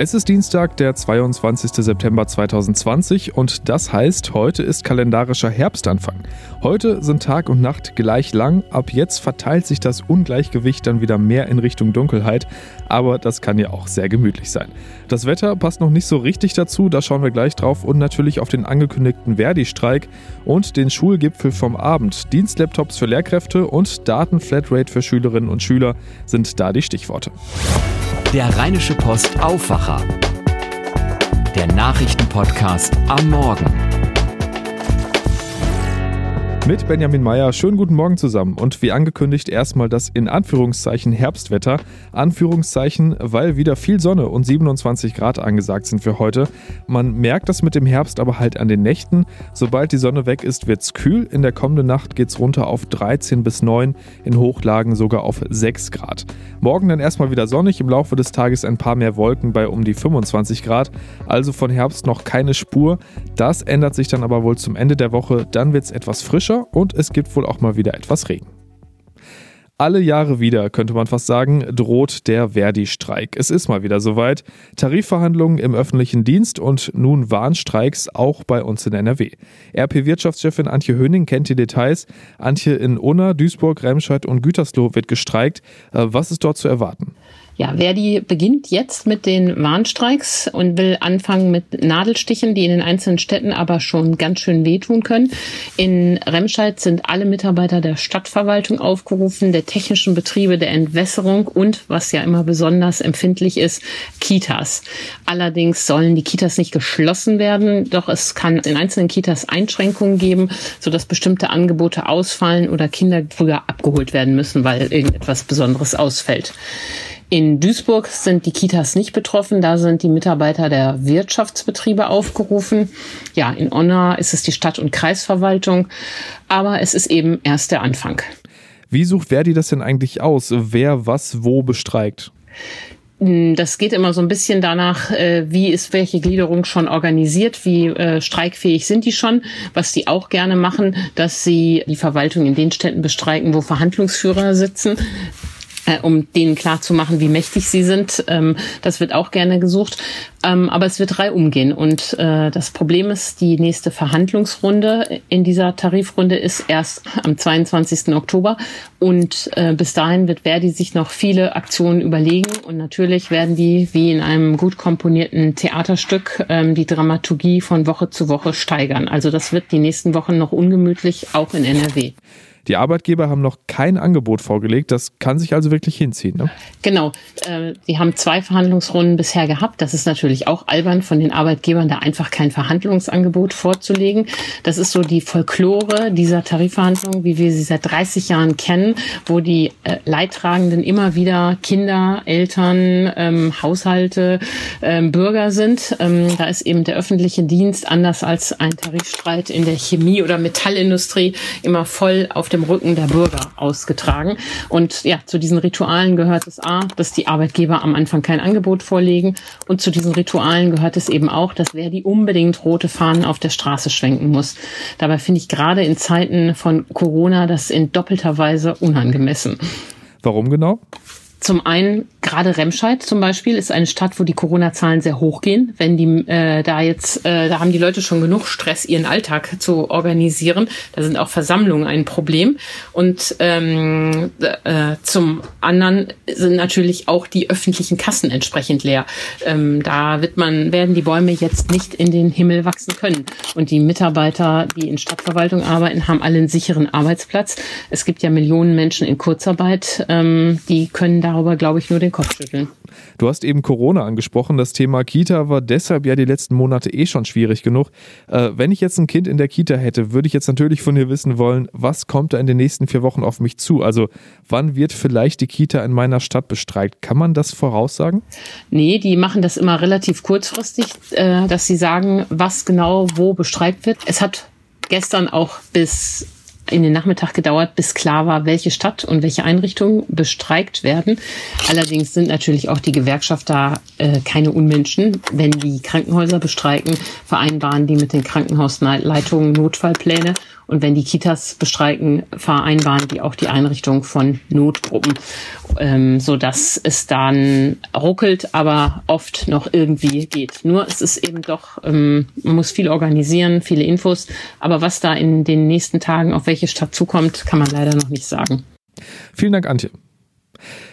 Es ist Dienstag, der 22. September 2020 und das heißt, heute ist kalendarischer Herbstanfang. Heute sind Tag und Nacht gleich lang, ab jetzt verteilt sich das Ungleichgewicht dann wieder mehr in Richtung Dunkelheit, aber das kann ja auch sehr gemütlich sein. Das Wetter passt noch nicht so richtig dazu, da schauen wir gleich drauf und natürlich auf den angekündigten Verdi-Streik und den Schulgipfel vom Abend. Dienstlaptops für Lehrkräfte und Datenflatrate für Schülerinnen und Schüler sind da die Stichworte. Der Rheinische Post Aufwacher. Der Nachrichtenpodcast am Morgen. Mit Benjamin Meyer, schönen guten Morgen zusammen. Und wie angekündigt, erstmal das in Anführungszeichen Herbstwetter. Anführungszeichen, weil wieder viel Sonne und 27 Grad angesagt sind für heute. Man merkt das mit dem Herbst aber halt an den Nächten. Sobald die Sonne weg ist, wird es kühl. In der kommenden Nacht geht es runter auf 13 bis 9, in Hochlagen sogar auf 6 Grad. Morgen dann erstmal wieder sonnig, im Laufe des Tages ein paar mehr Wolken bei um die 25 Grad. Also von Herbst noch keine Spur. Das ändert sich dann aber wohl zum Ende der Woche. Dann wird es etwas frischer und es gibt wohl auch mal wieder etwas Regen. Alle Jahre wieder, könnte man fast sagen, droht der Verdi-Streik. Es ist mal wieder soweit. Tarifverhandlungen im öffentlichen Dienst und nun Warnstreiks auch bei uns in NRW. RP-Wirtschaftschefin Antje Höning kennt die Details. Antje in Unna, Duisburg, Remscheid und Gütersloh wird gestreikt. Äh, was ist dort zu erwarten? Ja, Verdi beginnt jetzt mit den Warnstreiks und will anfangen mit Nadelstichen, die in den einzelnen Städten aber schon ganz schön wehtun können. In Remscheid sind alle Mitarbeiter der Stadtverwaltung aufgerufen, der technischen Betriebe, der Entwässerung und, was ja immer besonders empfindlich ist, Kitas. Allerdings sollen die Kitas nicht geschlossen werden, doch es kann in einzelnen Kitas Einschränkungen geben, sodass bestimmte Angebote ausfallen oder Kinder früher abgeholt werden müssen, weil irgendetwas Besonderes ausfällt. In Duisburg sind die Kitas nicht betroffen. Da sind die Mitarbeiter der Wirtschaftsbetriebe aufgerufen. Ja, in Onna ist es die Stadt- und Kreisverwaltung. Aber es ist eben erst der Anfang. Wie sucht Verdi das denn eigentlich aus, wer was wo bestreikt? Hm, das geht immer so ein bisschen danach, äh, wie ist welche Gliederung schon organisiert, wie äh, streikfähig sind die schon. Was die auch gerne machen, dass sie die Verwaltung in den Städten bestreiken, wo Verhandlungsführer sitzen äh, um denen klarzumachen, wie mächtig sie sind. Ähm, das wird auch gerne gesucht. Ähm, aber es wird drei umgehen. Und äh, das Problem ist, die nächste Verhandlungsrunde in dieser Tarifrunde ist erst am 22. Oktober. Und äh, bis dahin wird Verdi sich noch viele Aktionen überlegen. Und natürlich werden die, wie in einem gut komponierten Theaterstück, ähm, die Dramaturgie von Woche zu Woche steigern. Also das wird die nächsten Wochen noch ungemütlich, auch in NRW. Die Arbeitgeber haben noch kein Angebot vorgelegt. Das kann sich also wirklich hinziehen. Ne? Genau. Äh, die haben zwei Verhandlungsrunden bisher gehabt. Das ist natürlich auch albern von den Arbeitgebern, da einfach kein Verhandlungsangebot vorzulegen. Das ist so die Folklore dieser Tarifverhandlungen, wie wir sie seit 30 Jahren kennen, wo die äh, Leidtragenden immer wieder Kinder, Eltern, ähm, Haushalte, ähm, Bürger sind. Ähm, da ist eben der öffentliche Dienst anders als ein Tarifstreit in der Chemie- oder Metallindustrie immer voll auf dem dem Rücken der Bürger ausgetragen. Und ja, zu diesen Ritualen gehört es A, dass die Arbeitgeber am Anfang kein Angebot vorlegen. Und zu diesen Ritualen gehört es eben auch, dass wer die unbedingt rote Fahnen auf der Straße schwenken muss. Dabei finde ich gerade in Zeiten von Corona das in doppelter Weise unangemessen. Warum genau? Zum einen, gerade Remscheid zum Beispiel ist eine Stadt, wo die Corona-Zahlen sehr hoch gehen. Wenn die äh, da jetzt, äh, da haben die Leute schon genug Stress, ihren Alltag zu organisieren. Da sind auch Versammlungen ein Problem. Und ähm, äh, zum anderen sind natürlich auch die öffentlichen Kassen entsprechend leer. Ähm, da wird man, werden die Bäume jetzt nicht in den Himmel wachsen können. Und die Mitarbeiter, die in Stadtverwaltung arbeiten, haben alle einen sicheren Arbeitsplatz. Es gibt ja Millionen Menschen in Kurzarbeit, ähm, die können darüber, glaube ich, nur den Kopf schütteln. Du hast eben Corona angesprochen. Das Thema Kita war deshalb ja die letzten Monate eh schon schwierig genug. Äh, wenn ich jetzt ein Kind in der Kita hätte, würde ich jetzt natürlich von dir wissen wollen, was kommt da in den nächsten vier Wochen auf mich zu? Also wann wird vielleicht die Kita in meiner Stadt bestreikt? Kann man das voraussagen? Nee, die machen das immer relativ kurzfristig, äh, dass sie sagen, was genau wo bestreikt wird. Es hat gestern auch bis in den Nachmittag gedauert, bis klar war, welche Stadt und welche Einrichtungen bestreikt werden. Allerdings sind natürlich auch die Gewerkschafter äh, keine Unmenschen. Wenn die Krankenhäuser bestreiken, vereinbaren die mit den Krankenhausleitungen Notfallpläne Und wenn die Kitas bestreiken, vereinbaren die auch die Einrichtung von Notgruppen, ähm, so dass es dann ruckelt, aber oft noch irgendwie geht. Nur es ist eben doch, ähm, man muss viel organisieren, viele Infos, aber was da in den nächsten Tagen auf welche Stadt zukommt, kann man leider noch nicht sagen. Vielen Dank, Antje.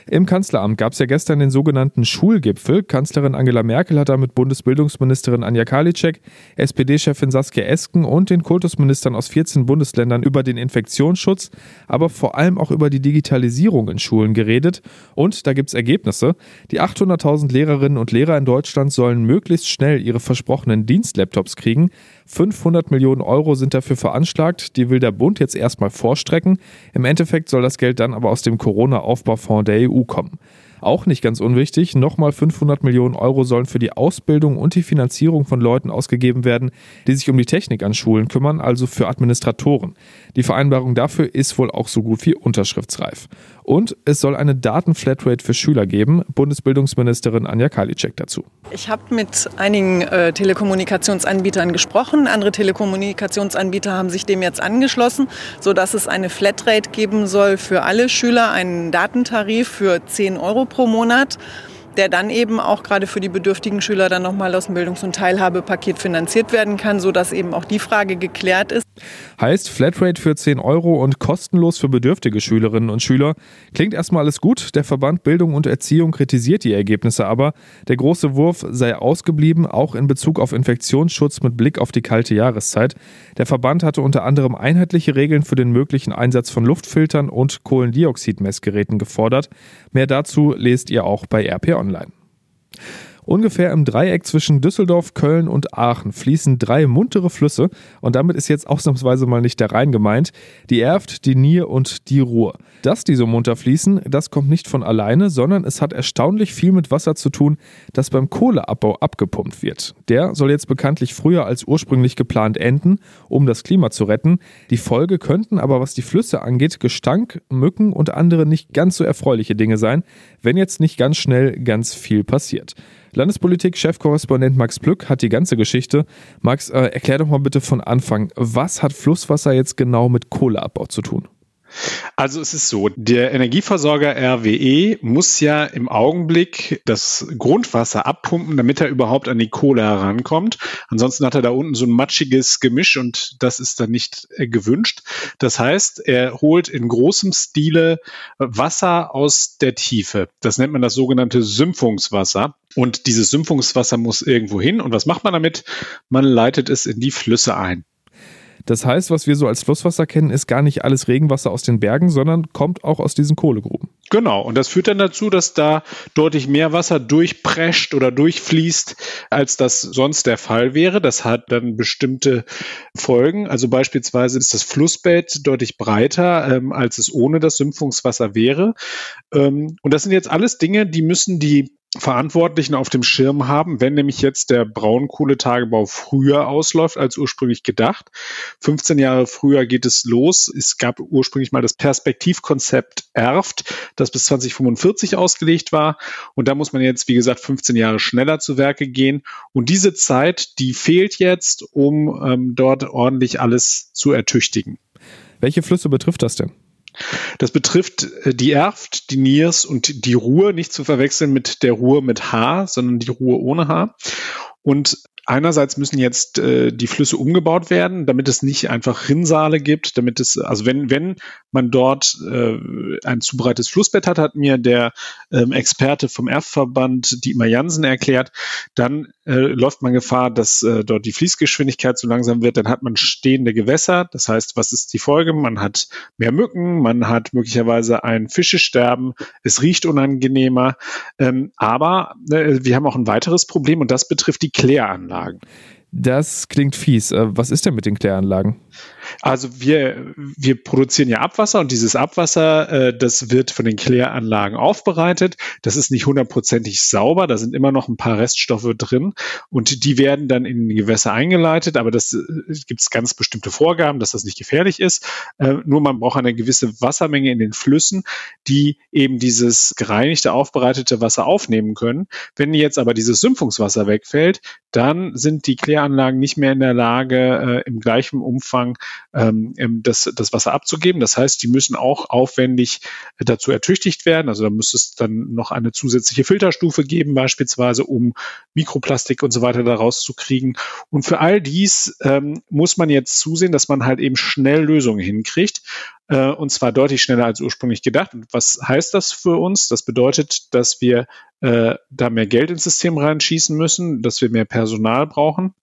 Im Kanzleramt gab es ja gestern den sogenannten Schulgipfel. Kanzlerin Angela Merkel hat da mit Bundesbildungsministerin Anja Karliczek, SPD-Chefin Saskia Esken und den Kultusministern aus 14 Bundesländern über den Infektionsschutz, aber vor allem auch über die Digitalisierung in Schulen geredet. Und da gibt es Ergebnisse. Die 800.000 Lehrerinnen und Lehrer in Deutschland sollen möglichst schnell ihre versprochenen Dienstlaptops kriegen. 500 Millionen Euro sind dafür veranschlagt. Die will der Bund jetzt erstmal vorstrecken. Im Endeffekt soll das Geld dann aber aus dem Corona-Aufbaufonds der EU kommen. Auch nicht ganz unwichtig, nochmal 500 Millionen Euro sollen für die Ausbildung und die Finanzierung von Leuten ausgegeben werden, die sich um die Technik an Schulen kümmern, also für Administratoren. Die Vereinbarung dafür ist wohl auch so gut wie unterschriftsreif. Und es soll eine Datenflatrate für Schüler geben. Bundesbildungsministerin Anja Karliczek dazu. Ich habe mit einigen äh, Telekommunikationsanbietern gesprochen. Andere Telekommunikationsanbieter haben sich dem jetzt angeschlossen, sodass es eine Flatrate geben soll für alle Schüler, einen Datentarif für 10 Euro pro Monat der dann eben auch gerade für die bedürftigen Schüler dann nochmal aus dem Bildungs- und Teilhabepaket finanziert werden kann, sodass eben auch die Frage geklärt ist. Heißt Flatrate für 10 Euro und kostenlos für bedürftige Schülerinnen und Schüler. Klingt erstmal alles gut. Der Verband Bildung und Erziehung kritisiert die Ergebnisse aber. Der große Wurf sei ausgeblieben, auch in Bezug auf Infektionsschutz mit Blick auf die kalte Jahreszeit. Der Verband hatte unter anderem einheitliche Regeln für den möglichen Einsatz von Luftfiltern und Kohlendioxidmessgeräten gefordert. Mehr dazu lest ihr auch bei RP Online. Ungefähr im Dreieck zwischen Düsseldorf, Köln und Aachen fließen drei muntere Flüsse und damit ist jetzt ausnahmsweise mal nicht der Rhein gemeint, die Erft, die Nier und die Ruhr. Dass die so munter fließen, das kommt nicht von alleine, sondern es hat erstaunlich viel mit Wasser zu tun, das beim Kohleabbau abgepumpt wird. Der soll jetzt bekanntlich früher als ursprünglich geplant enden, um das Klima zu retten. Die Folge könnten aber, was die Flüsse angeht, Gestank, Mücken und andere nicht ganz so erfreuliche Dinge sein, wenn jetzt nicht ganz schnell ganz viel passiert. Landespolitik-Chefkorrespondent Max Plück hat die ganze Geschichte. Max, äh, erklär doch mal bitte von Anfang, was hat Flusswasser jetzt genau mit Kohleabbau zu tun? Also es ist so, der Energieversorger RWE muss ja im Augenblick das Grundwasser abpumpen, damit er überhaupt an die Kohle herankommt. Ansonsten hat er da unten so ein matschiges Gemisch und das ist dann nicht äh, gewünscht. Das heißt, er holt in großem Stile Wasser aus der Tiefe. Das nennt man das sogenannte Sümpfungswasser. Und dieses Sümpfungswasser muss irgendwo hin. Und was macht man damit? Man leitet es in die Flüsse ein. Das heißt, was wir so als Flusswasser kennen, ist gar nicht alles Regenwasser aus den Bergen, sondern kommt auch aus diesen Kohlegruben. Genau, und das führt dann dazu, dass da deutlich mehr Wasser durchprescht oder durchfließt, als das sonst der Fall wäre. Das hat dann bestimmte Folgen. Also beispielsweise ist das Flussbett deutlich breiter, ähm, als es ohne das Sümpfungswasser wäre. Ähm, und das sind jetzt alles Dinge, die müssen die Verantwortlichen auf dem Schirm haben, wenn nämlich jetzt der Braunkohletagebau früher ausläuft als ursprünglich gedacht. 15 Jahre früher geht es los. Es gab ursprünglich mal das Perspektivkonzept Erft, das bis 2045 ausgelegt war. Und da muss man jetzt, wie gesagt, 15 Jahre schneller zu Werke gehen. Und diese Zeit, die fehlt jetzt, um ähm, dort ordentlich alles zu ertüchtigen. Welche Flüsse betrifft das denn? Das betrifft äh, die Erft, die Niers und die Ruhr, nicht zu verwechseln mit der Ruhr mit H, sondern die Ruhr ohne H. Und Einerseits müssen jetzt äh, die Flüsse umgebaut werden, damit es nicht einfach Rinnsale gibt, damit es, also wenn, wenn man dort äh, ein zu breites Flussbett hat, hat mir der ähm, Experte vom Erfverband, Dietmar Jansen, erklärt, dann äh, läuft man Gefahr, dass äh, dort die Fließgeschwindigkeit zu langsam wird, dann hat man stehende Gewässer. Das heißt, was ist die Folge? Man hat mehr Mücken, man hat möglicherweise ein Fischesterben, es riecht unangenehmer, ähm, aber äh, wir haben auch ein weiteres Problem und das betrifft die Kläranlagen. Das klingt fies. Äh, was ist denn mit den Kläranlagen? Also wir, wir produzieren ja Abwasser und dieses Abwasser, äh, das wird von den Kläranlagen aufbereitet. Das ist nicht hundertprozentig sauber, da sind immer noch ein paar Reststoffe drin und die werden dann in die Gewässer eingeleitet, aber das äh, gibt es ganz bestimmte Vorgaben, dass das nicht gefährlich ist. Äh, nur man braucht eine gewisse Wassermenge in den Flüssen, die eben dieses gereinigte, aufbereitete Wasser aufnehmen können. Wenn jetzt aber dieses Sümpfungswasser wegfällt, dann sind die Kläranlagen nicht mehr in der Lage, äh, im gleichen Umfang anfangen, ähm, das, das Wasser abzugeben. Das heißt, die müssen auch aufwendig dazu ertüchtigt werden. Also da muss es dann noch eine zusätzliche Filterstufe geben, beispielsweise, um Mikroplastik und so weiter daraus zu kriegen. Und für all dies ähm, muss man jetzt zusehen, dass man halt eben schnell Lösungen hinkriegt äh, und zwar deutlich schneller als ursprünglich gedacht. Und was heißt das für uns? Das bedeutet, dass wir äh, da mehr Geld ins System reinschießen müssen, dass wir mehr Personal brauchen.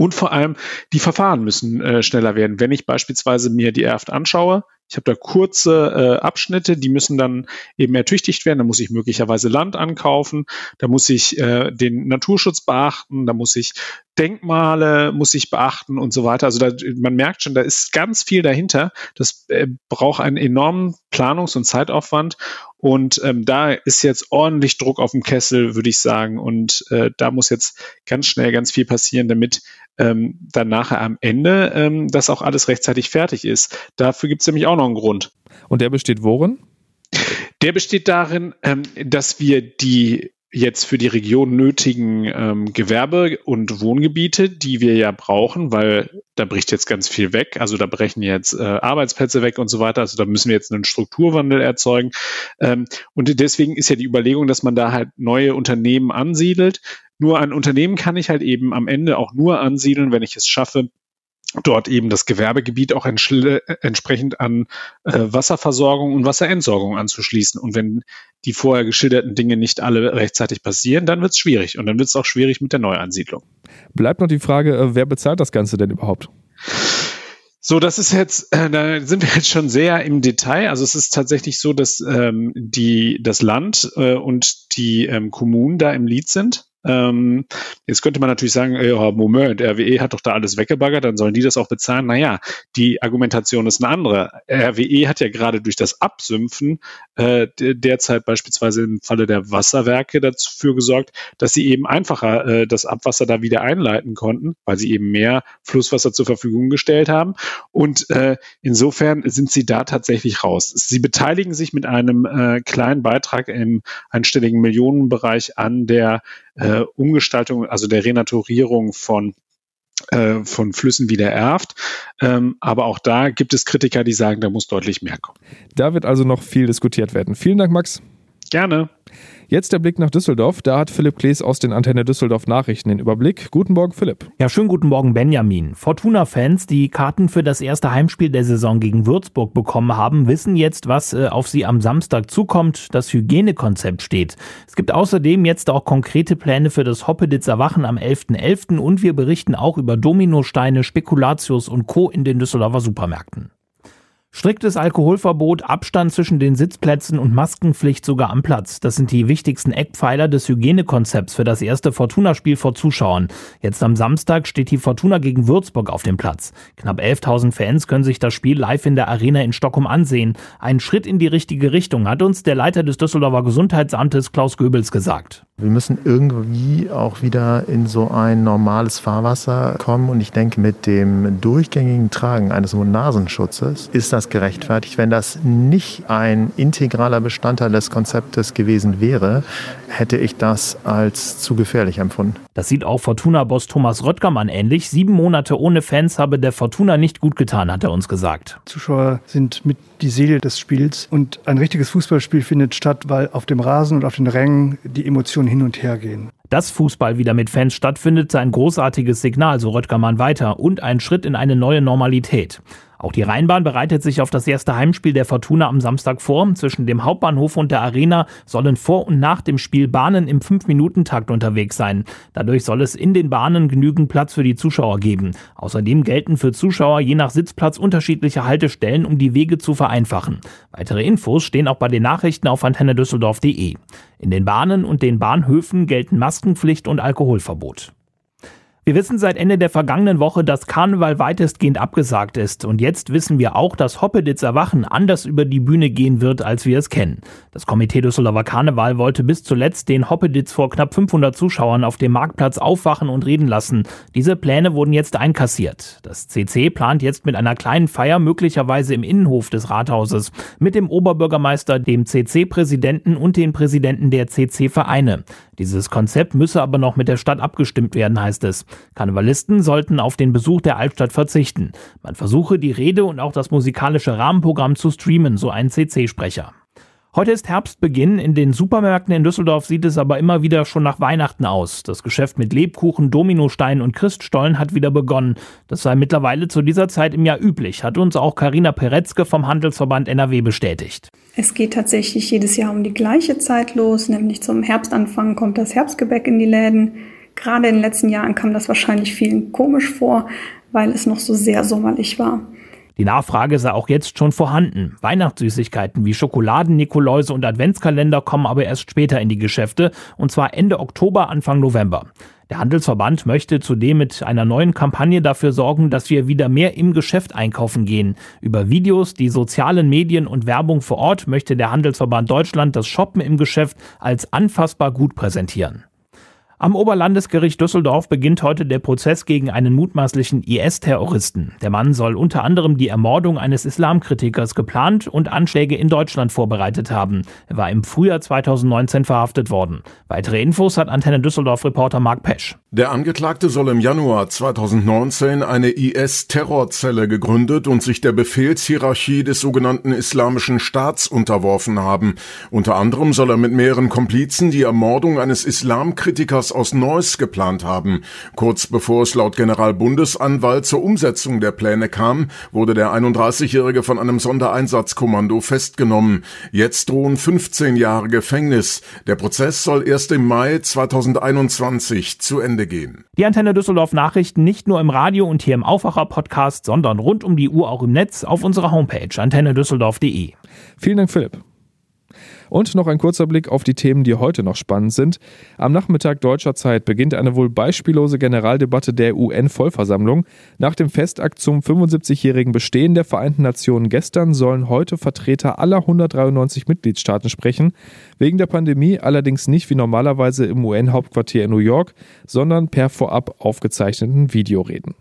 Und vor allem die Verfahren müssen äh, schneller werden. Wenn ich beispielsweise mir die Erft anschaue, ich habe da kurze äh, Abschnitte, die müssen dann eben ertüchtigt werden. Da muss ich möglicherweise Land ankaufen, da muss ich äh, den Naturschutz beachten, da muss ich Denkmale muss ich beachten und so weiter. Also da, man merkt schon, da ist ganz viel dahinter. Das äh, braucht einen enormen Planungs- und Zeitaufwand. Und ähm, da ist jetzt ordentlich Druck auf dem Kessel, würde ich sagen. Und äh, da muss jetzt ganz schnell ganz viel passieren, damit ähm, dann nachher am Ende ähm, das auch alles rechtzeitig fertig ist. Dafür gibt es nämlich auch noch einen Grund. Und der besteht worin? Der besteht darin, ähm, dass wir die jetzt für die Region nötigen ähm, Gewerbe- und Wohngebiete, die wir ja brauchen, weil da bricht jetzt ganz viel weg. Also da brechen jetzt äh, Arbeitsplätze weg und so weiter. Also da müssen wir jetzt einen Strukturwandel erzeugen. Ähm, und deswegen ist ja die Überlegung, dass man da halt neue Unternehmen ansiedelt. Nur ein Unternehmen kann ich halt eben am Ende auch nur ansiedeln, wenn ich es schaffe, dort eben das Gewerbegebiet auch entsprechend an äh, Wasserversorgung und Wasserentsorgung anzuschließen. Und wenn die vorher geschilderten Dinge nicht alle rechtzeitig passieren, dann wird es schwierig. Und dann wird es auch schwierig mit der Neuansiedlung. Bleibt noch die Frage, äh, wer bezahlt das Ganze denn überhaupt? So, das ist jetzt, äh, da sind wir jetzt schon sehr im Detail. Also es ist tatsächlich so, dass ähm, die, das Land äh, und die ähm, Kommunen da im Lied sind. Ähm, jetzt könnte man natürlich sagen, ja, Moment, RWE hat doch da alles weggebaggert, dann sollen die das auch bezahlen. Naja, die Argumentation ist eine andere. RWE hat ja gerade durch das Absümpfen äh, derzeit beispielsweise im Falle der Wasserwerke dafür gesorgt, dass sie eben einfacher äh, das Abwasser da wieder einleiten konnten, weil sie eben mehr Flusswasser zur Verfügung gestellt haben. Und äh, insofern sind sie da tatsächlich raus. Sie beteiligen sich mit einem äh, kleinen Beitrag im einstelligen Millionenbereich an der äh, Umgestaltung, also der Renaturierung von äh, von Flüssen wieder erft. Ähm, aber auch da gibt es Kritiker, die sagen, da muss deutlich mehr kommen. Da wird also noch viel diskutiert werden. Vielen Dank, Max. Gerne. Jetzt der Blick nach Düsseldorf. Da hat Philipp Klees aus den Antenne Düsseldorf Nachrichten den Überblick. Guten Morgen, Philipp. Ja, schönen guten Morgen, Benjamin. Fortuna-Fans, die Karten für das erste Heimspiel der Saison gegen Würzburg bekommen haben, wissen jetzt, was äh, auf sie am Samstag zukommt. Das Hygienekonzept steht. Es gibt außerdem jetzt auch konkrete Pläne für das Hoppeditzer Wachen am 11.11. .11. und wir berichten auch über Dominosteine, Spekulatius und Co. in den Düsseldorfer Supermärkten. Striktes Alkoholverbot, Abstand zwischen den Sitzplätzen und Maskenpflicht sogar am Platz. Das sind die wichtigsten Eckpfeiler des Hygienekonzepts für das erste Fortuna-Spiel vor Zuschauern. Jetzt am Samstag steht die Fortuna gegen Würzburg auf dem Platz. Knapp 11.000 Fans können sich das Spiel live in der Arena in Stockholm ansehen. Ein Schritt in die richtige Richtung, hat uns der Leiter des Düsseldorfer Gesundheitsamtes Klaus Goebbels gesagt. Wir müssen irgendwie auch wieder in so ein normales Fahrwasser kommen. Und ich denke, mit dem durchgängigen Tragen eines Mund-Nasenschutzes ist das gerechtfertigt. Wenn das nicht ein integraler Bestandteil des Konzeptes gewesen wäre, hätte ich das als zu gefährlich empfunden. Das sieht auch Fortuna-Boss Thomas Röttgermann ähnlich. Sieben Monate ohne Fans habe der Fortuna nicht gut getan, hat er uns gesagt. Zuschauer sind mit die Seele des Spiels und ein richtiges Fußballspiel findet statt, weil auf dem Rasen und auf den Rängen die Emotionen hin und her gehen. Dass Fußball wieder mit Fans stattfindet, sei ein großartiges Signal, so Röttgermann weiter, und ein Schritt in eine neue Normalität. Auch die Rheinbahn bereitet sich auf das erste Heimspiel der Fortuna am Samstag vor. Zwischen dem Hauptbahnhof und der Arena sollen vor und nach dem Spiel Bahnen im 5-Minuten-Takt unterwegs sein. Dadurch soll es in den Bahnen genügend Platz für die Zuschauer geben. Außerdem gelten für Zuschauer je nach Sitzplatz unterschiedliche Haltestellen, um die Wege zu vereinfachen. Weitere Infos stehen auch bei den Nachrichten auf antennedüsseldorf.de. In den Bahnen und den Bahnhöfen gelten Maskenpflicht und Alkoholverbot. Wir wissen seit Ende der vergangenen Woche, dass Karneval weitestgehend abgesagt ist. Und jetzt wissen wir auch, dass Hoppeditzer Wachen anders über die Bühne gehen wird, als wir es kennen. Das Komitee Düsseldorfer Karneval wollte bis zuletzt den Hoppeditz vor knapp 500 Zuschauern auf dem Marktplatz aufwachen und reden lassen. Diese Pläne wurden jetzt einkassiert. Das CC plant jetzt mit einer kleinen Feier möglicherweise im Innenhof des Rathauses mit dem Oberbürgermeister, dem CC-Präsidenten und den Präsidenten der CC-Vereine. Dieses Konzept müsse aber noch mit der Stadt abgestimmt werden, heißt es. Karnevalisten sollten auf den Besuch der Altstadt verzichten. Man versuche, die Rede und auch das musikalische Rahmenprogramm zu streamen, so ein CC-Sprecher. Heute ist Herbstbeginn. In den Supermärkten in Düsseldorf sieht es aber immer wieder schon nach Weihnachten aus. Das Geschäft mit Lebkuchen, Dominosteinen und Christstollen hat wieder begonnen. Das sei mittlerweile zu dieser Zeit im Jahr üblich, hat uns auch Karina Peretzke vom Handelsverband NRW bestätigt. Es geht tatsächlich jedes Jahr um die gleiche Zeit los, nämlich zum Herbstanfang kommt das Herbstgebäck in die Läden. Gerade in den letzten Jahren kam das wahrscheinlich vielen komisch vor, weil es noch so sehr sommerlich war. Die Nachfrage sei auch jetzt schon vorhanden. Weihnachtssüßigkeiten wie Schokoladen, Nikoläuse und Adventskalender kommen aber erst später in die Geschäfte, und zwar Ende Oktober, Anfang November. Der Handelsverband möchte zudem mit einer neuen Kampagne dafür sorgen, dass wir wieder mehr im Geschäft einkaufen gehen. Über Videos, die sozialen Medien und Werbung vor Ort möchte der Handelsverband Deutschland das Shoppen im Geschäft als anfassbar gut präsentieren. Am Oberlandesgericht Düsseldorf beginnt heute der Prozess gegen einen mutmaßlichen IS-Terroristen. Der Mann soll unter anderem die Ermordung eines Islamkritikers geplant und Anschläge in Deutschland vorbereitet haben. Er war im Frühjahr 2019 verhaftet worden. Weitere Infos hat Antenne Düsseldorf-Reporter Mark Pesch. Der Angeklagte soll im Januar 2019 eine IS-Terrorzelle gegründet und sich der Befehlshierarchie des sogenannten Islamischen Staats unterworfen haben. Unter anderem soll er mit mehreren Komplizen die Ermordung eines Islamkritikers aus Neuss geplant haben. Kurz bevor es laut Generalbundesanwalt zur Umsetzung der Pläne kam, wurde der 31-Jährige von einem Sondereinsatzkommando festgenommen. Jetzt drohen 15 Jahre Gefängnis. Der Prozess soll erst im Mai 2021 zu Ende gehen. Die Antenne Düsseldorf Nachrichten nicht nur im Radio und hier im Aufwacher Podcast, sondern rund um die Uhr auch im Netz auf unserer Homepage antennedüsseldorf.de. Vielen Dank, Philipp. Und noch ein kurzer Blick auf die Themen, die heute noch spannend sind. Am Nachmittag deutscher Zeit beginnt eine wohl beispiellose Generaldebatte der UN-Vollversammlung. Nach dem Festakt zum 75-jährigen Bestehen der Vereinten Nationen gestern sollen heute Vertreter aller 193 Mitgliedstaaten sprechen. Wegen der Pandemie allerdings nicht wie normalerweise im UN-Hauptquartier in New York, sondern per vorab aufgezeichneten Videoreden.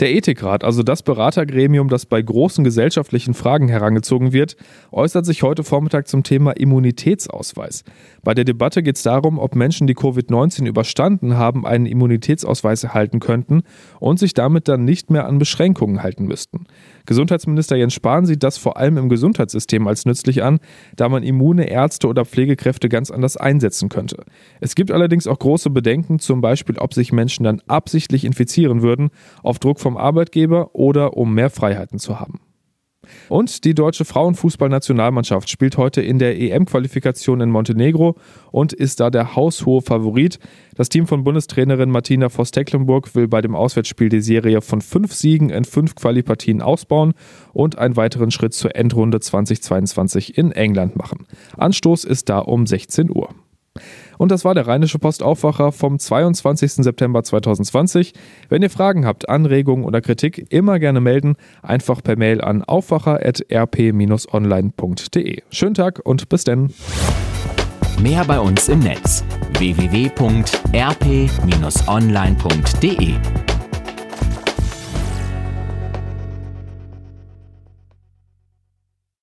Der Ethikrat, also das Beratergremium, das bei großen gesellschaftlichen Fragen herangezogen wird, äußert sich heute Vormittag zum Thema Immunitätsausweis. Bei der Debatte geht es darum, ob Menschen, die Covid-19 überstanden haben, einen Immunitätsausweis erhalten könnten und sich damit dann nicht mehr an Beschränkungen halten müssten. Gesundheitsminister Jens Spahn sieht das vor allem im Gesundheitssystem als nützlich an, da man immune Ärzte oder Pflegekräfte ganz anders einsetzen könnte. Es gibt allerdings auch große Bedenken, zum Beispiel, ob sich Menschen dann absichtlich infizieren würden, auf Druck vom Arbeitgeber oder um mehr Freiheiten zu haben. Und die deutsche Frauenfußballnationalmannschaft spielt heute in der EM-Qualifikation in Montenegro und ist da der haushohe Favorit. Das Team von Bundestrainerin Martina Voss-Tecklenburg will bei dem Auswärtsspiel die Serie von fünf Siegen in fünf Qualipartien ausbauen und einen weiteren Schritt zur Endrunde 2022 in England machen. Anstoß ist da um 16 Uhr. Und das war der Rheinische Postaufwacher vom 22. September 2020. Wenn ihr Fragen habt, Anregungen oder Kritik, immer gerne melden. Einfach per Mail an aufwacher.rp-online.de. Schönen Tag und bis denn. Mehr bei uns im Netz www.rp-online.de